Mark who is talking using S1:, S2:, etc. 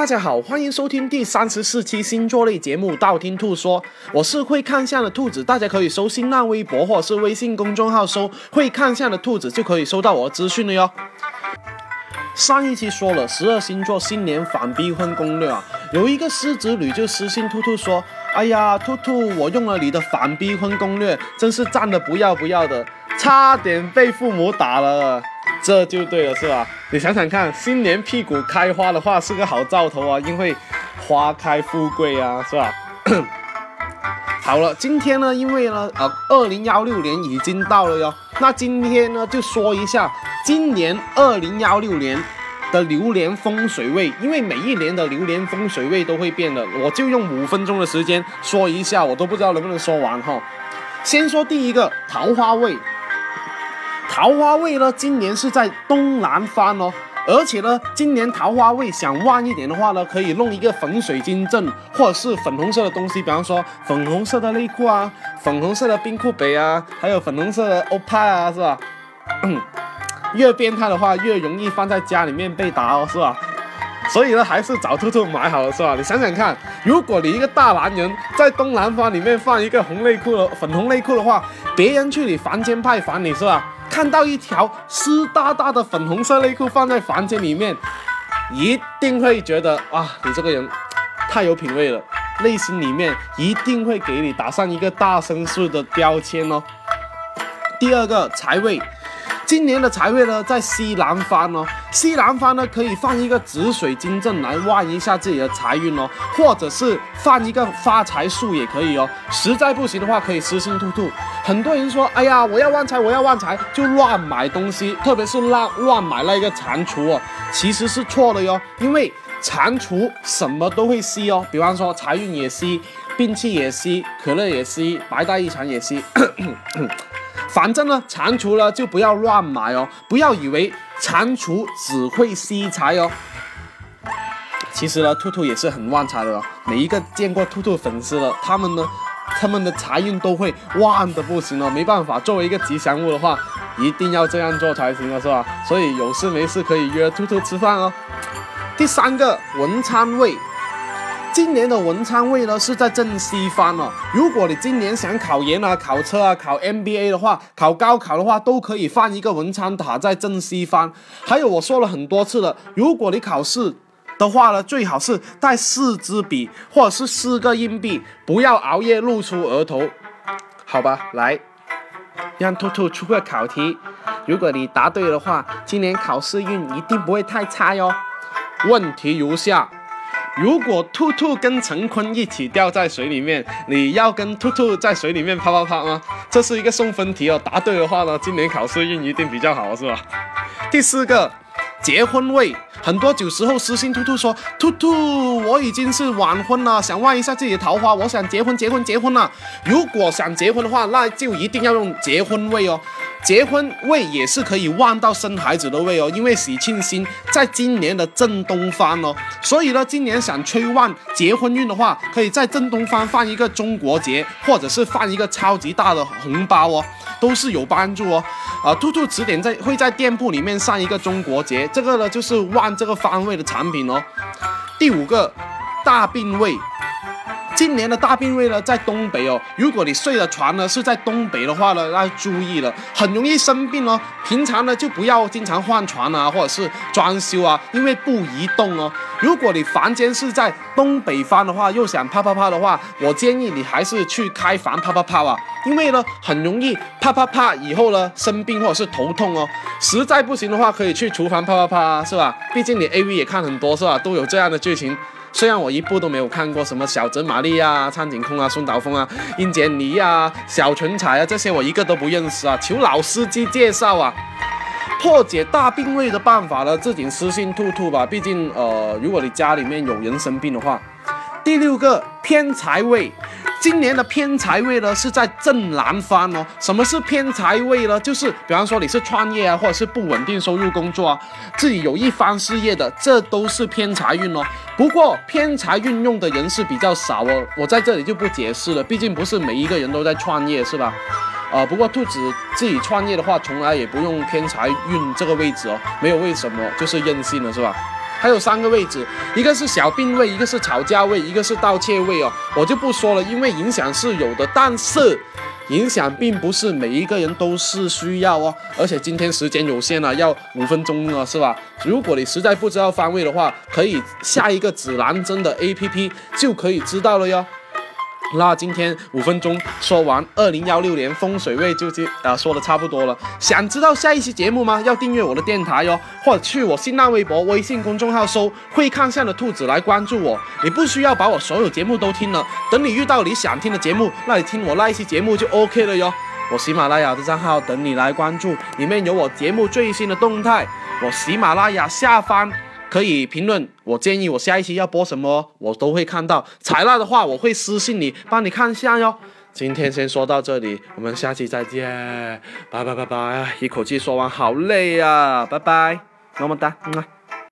S1: 大家好，欢迎收听第三十四期星座类节目《道听途说》，我是会看相的兔子，大家可以搜新浪微博或是微信公众号搜“会看相的兔子”，就可以收到我的资讯了哟。上一期说了十二星座新年反逼婚攻略啊，有一个狮子女就私信兔兔说：“哎呀，兔兔，我用了你的反逼婚攻略，真是赞的不要不要的，差点被父母打了。”这就对了，是吧？你想想看，新年屁股开花的话是个好兆头啊，因为花开富贵啊，是吧？好了，今天呢，因为呢，呃，二零幺六年已经到了哟，那今天呢，就说一下今年二零幺六年的流年风水位，因为每一年的流年风水位都会变的，我就用五分钟的时间说一下，我都不知道能不能说完哈。先说第一个桃花位。桃花位呢，今年是在东南方哦，而且呢，今年桃花位想旺一点的话呢，可以弄一个粉水晶阵，或者是粉红色的东西，比方说粉红色的内裤啊，粉红色的冰库北啊，还有粉红色的欧派啊，是吧？越变态的话，越容易放在家里面被打哦，是吧？所以呢，还是找兔兔买好了，是吧？你想想看，如果你一个大男人在东南方里面放一个红内裤的粉红内裤的话，别人去你房间拜访你是吧？看到一条湿哒哒的粉红色内裤放在房间里面，一定会觉得哇，你这个人太有品味了，内心里面一定会给你打上一个大绅士的标签哦。第二个财位。今年的财位呢，在西南方哦，西南方呢可以放一个紫水晶阵来旺一下自己的财运哦，或者是放一个发财树也可以哦。实在不行的话，可以私信兔兔。很多人说，哎呀，我要旺财，我要旺财，就乱买东西，特别是乱乱买那个蟾蜍哦，其实是错的哟，因为蟾蜍什么都会吸哦，比方说财运也吸，兵器也吸，可乐也吸，白带一场也吸。反正呢，蟾蜍呢就不要乱买哦，不要以为蟾蜍只会吸财哦。其实呢，兔兔也是很旺财的哦。每一个见过兔兔粉丝的，他们呢，他们的财运都会旺的不行哦。没办法，作为一个吉祥物的话，一定要这样做才行了，是吧？所以有事没事可以约兔兔吃饭哦。第三个文昌位。今年的文昌位呢是在正西方哦。如果你今年想考研啊、考车啊、考 MBA 的话，考高考的话，都可以放一个文昌塔在正西方。还有我说了很多次了，如果你考试的话呢，最好是带四支笔或者是四个硬币，不要熬夜露出额头，好吧？来，让兔兔出个考题，如果你答对的话，今年考试运一定不会太差哟。问题如下。如果兔兔跟陈坤一起掉在水里面，你要跟兔兔在水里面啪啪啪吗？这是一个送分题哦，答对的话呢，今年考试运一定比较好，是吧？第四个，结婚位。很多九十后私信兔兔说：“兔兔，我已经是晚婚了，想问一下自己的桃花，我想结婚，结婚，结婚了。如果想结婚的话，那就一定要用结婚位哦。结婚位也是可以旺到生孩子的位哦，因为喜庆星在今年的正东方哦。所以呢，今年想催旺结婚运的话，可以在正东方放一个中国结，或者是放一个超级大的红包哦，都是有帮助哦。啊，兔兔词典在会在店铺里面上一个中国结，这个呢就是旺。”这个方位的产品哦，第五个大病位，今年的大病位呢在东北哦。如果你睡的床呢是在东北的话呢，那注意了，很容易生病哦。平常呢就不要经常换床啊，或者是装修啊，因为不移动哦。如果你房间是在东北方的话，又想啪啪啪的话，我建议你还是去开房啪啪啪啊。因为呢，很容易啪啪啪，以后呢生病或者是头痛哦。实在不行的话，可以去厨房啪啪啪，是吧？毕竟你 A V 也看很多，是吧？都有这样的剧情。虽然我一部都没有看过，什么小泽玛丽啊、苍井空啊、松岛枫啊、英杰尼啊、小纯彩啊，这些我一个都不认识啊，求老司机介绍啊。破解大病位的办法呢，自己私信兔兔吧。毕竟呃，如果你家里面有人生病的话。第六个偏财位。今年的偏财位呢是在正南方哦。什么是偏财位呢？就是比方说你是创业啊，或者是不稳定收入工作啊，自己有一番事业的，这都是偏财运哦。不过偏财运用的人是比较少哦，我在这里就不解释了，毕竟不是每一个人都在创业，是吧？啊，不过兔子自己创业的话，从来也不用偏财运这个位置哦，没有为什么，就是任性了，是吧？还有三个位置，一个是小病位，一个是吵架位，一个是盗窃位哦，我就不说了，因为影响是有的，但是。影响并不是每一个人都是需要哦，而且今天时间有限了，要五分钟了，是吧？如果你实在不知道方位的话，可以下一个指南针的 A P P 就可以知道了哟。那今天五分钟说完，二零幺六年风水位就就啊说的差不多了。想知道下一期节目吗？要订阅我的电台哟，或者去我新浪微博、微信公众号搜“会看相的兔子”来关注我。你不需要把我所有节目都听了，等你遇到你想听的节目，那你听我那一期节目就 OK 了哟。我喜马拉雅的账号等你来关注，里面有我节目最新的动态。我喜马拉雅下方。可以评论，我建议我下一期要播什么，我都会看到。采纳的话，我会私信你，帮你看一下哟。今天先说到这里，我们下期再见，拜拜拜拜。一口气说完，好累呀，拜拜，么么哒，嗯啊。